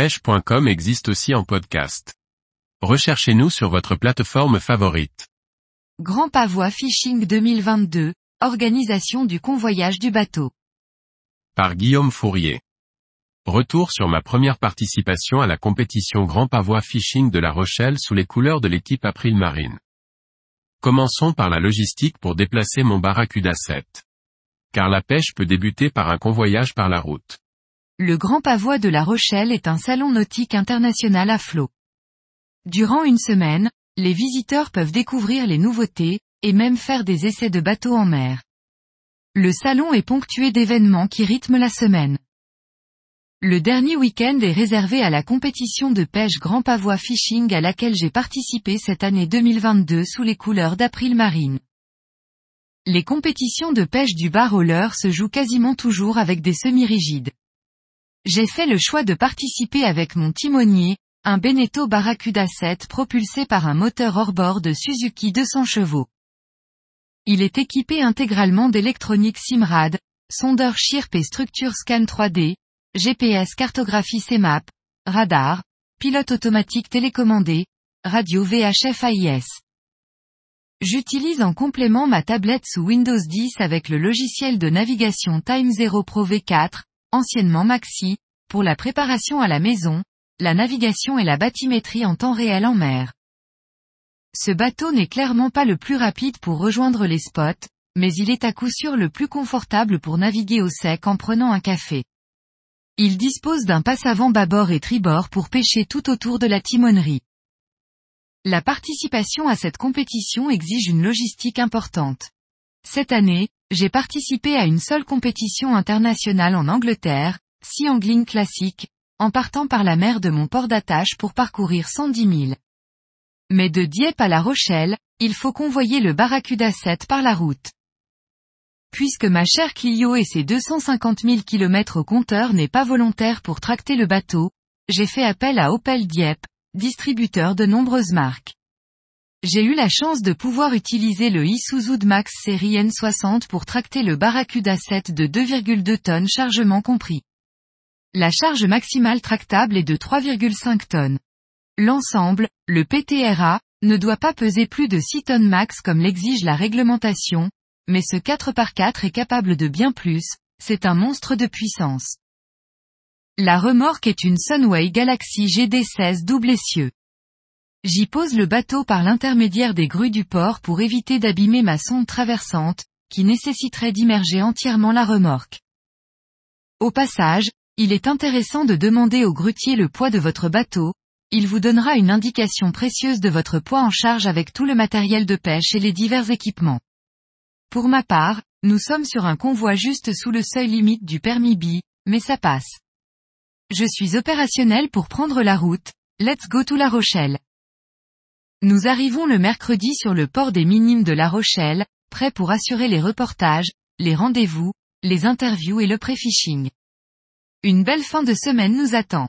pêche.com existe aussi en podcast. Recherchez-nous sur votre plateforme favorite. Grand Pavois Fishing 2022, organisation du convoyage du bateau. Par Guillaume Fourier. Retour sur ma première participation à la compétition Grand Pavois Fishing de La Rochelle sous les couleurs de l'équipe April Marine. Commençons par la logistique pour déplacer mon Barracuda 7. Car la pêche peut débuter par un convoyage par la route. Le Grand Pavois de La Rochelle est un salon nautique international à flot. Durant une semaine, les visiteurs peuvent découvrir les nouveautés, et même faire des essais de bateaux en mer. Le salon est ponctué d'événements qui rythment la semaine. Le dernier week-end est réservé à la compétition de pêche Grand Pavois Fishing à laquelle j'ai participé cette année 2022 sous les couleurs d'April Marine. Les compétitions de pêche du bar roller se jouent quasiment toujours avec des semi-rigides. J'ai fait le choix de participer avec mon timonier, un Beneteau Barracuda 7 propulsé par un moteur hors-bord de Suzuki 200 chevaux. Il est équipé intégralement d'électronique Simrad, sondeur Chirp et structure scan 3D, GPS cartographie CMAP, radar, pilote automatique télécommandé, radio VHF AIS. J'utilise en complément ma tablette sous Windows 10 avec le logiciel de navigation Time Zero Pro V4, anciennement Maxi, pour la préparation à la maison, la navigation et la bathymétrie en temps réel en mer. Ce bateau n'est clairement pas le plus rapide pour rejoindre les spots, mais il est à coup sûr le plus confortable pour naviguer au sec en prenant un café. Il dispose d'un passe-avant bâbord et tribord pour pêcher tout autour de la timonerie. La participation à cette compétition exige une logistique importante. Cette année, j'ai participé à une seule compétition internationale en Angleterre, Sea Angling Classic, en partant par la mer de mon port d'attache pour parcourir 110 000. Mais de Dieppe à La Rochelle, il faut convoyer le Barracuda 7 par la route. Puisque ma chère Clio et ses 250 000 km au compteur n'est pas volontaire pour tracter le bateau, j'ai fait appel à Opel Dieppe, distributeur de nombreuses marques. J'ai eu la chance de pouvoir utiliser le Isuzu Max série N60 pour tracter le Barracuda 7 de 2,2 tonnes chargement compris. La charge maximale tractable est de 3,5 tonnes. L'ensemble, le PTRA, ne doit pas peser plus de 6 tonnes max comme l'exige la réglementation, mais ce 4x4 est capable de bien plus, c'est un monstre de puissance. La remorque est une Sunway Galaxy GD16 double essieu. J'y pose le bateau par l'intermédiaire des grues du port pour éviter d'abîmer ma sonde traversante, qui nécessiterait d'immerger entièrement la remorque. Au passage, il est intéressant de demander au grutier le poids de votre bateau, il vous donnera une indication précieuse de votre poids en charge avec tout le matériel de pêche et les divers équipements. Pour ma part, nous sommes sur un convoi juste sous le seuil limite du permis B, mais ça passe. Je suis opérationnel pour prendre la route, let's go to La Rochelle. Nous arrivons le mercredi sur le port des Minimes de La Rochelle, prêt pour assurer les reportages, les rendez-vous, les interviews et le pré-fishing. Une belle fin de semaine nous attend.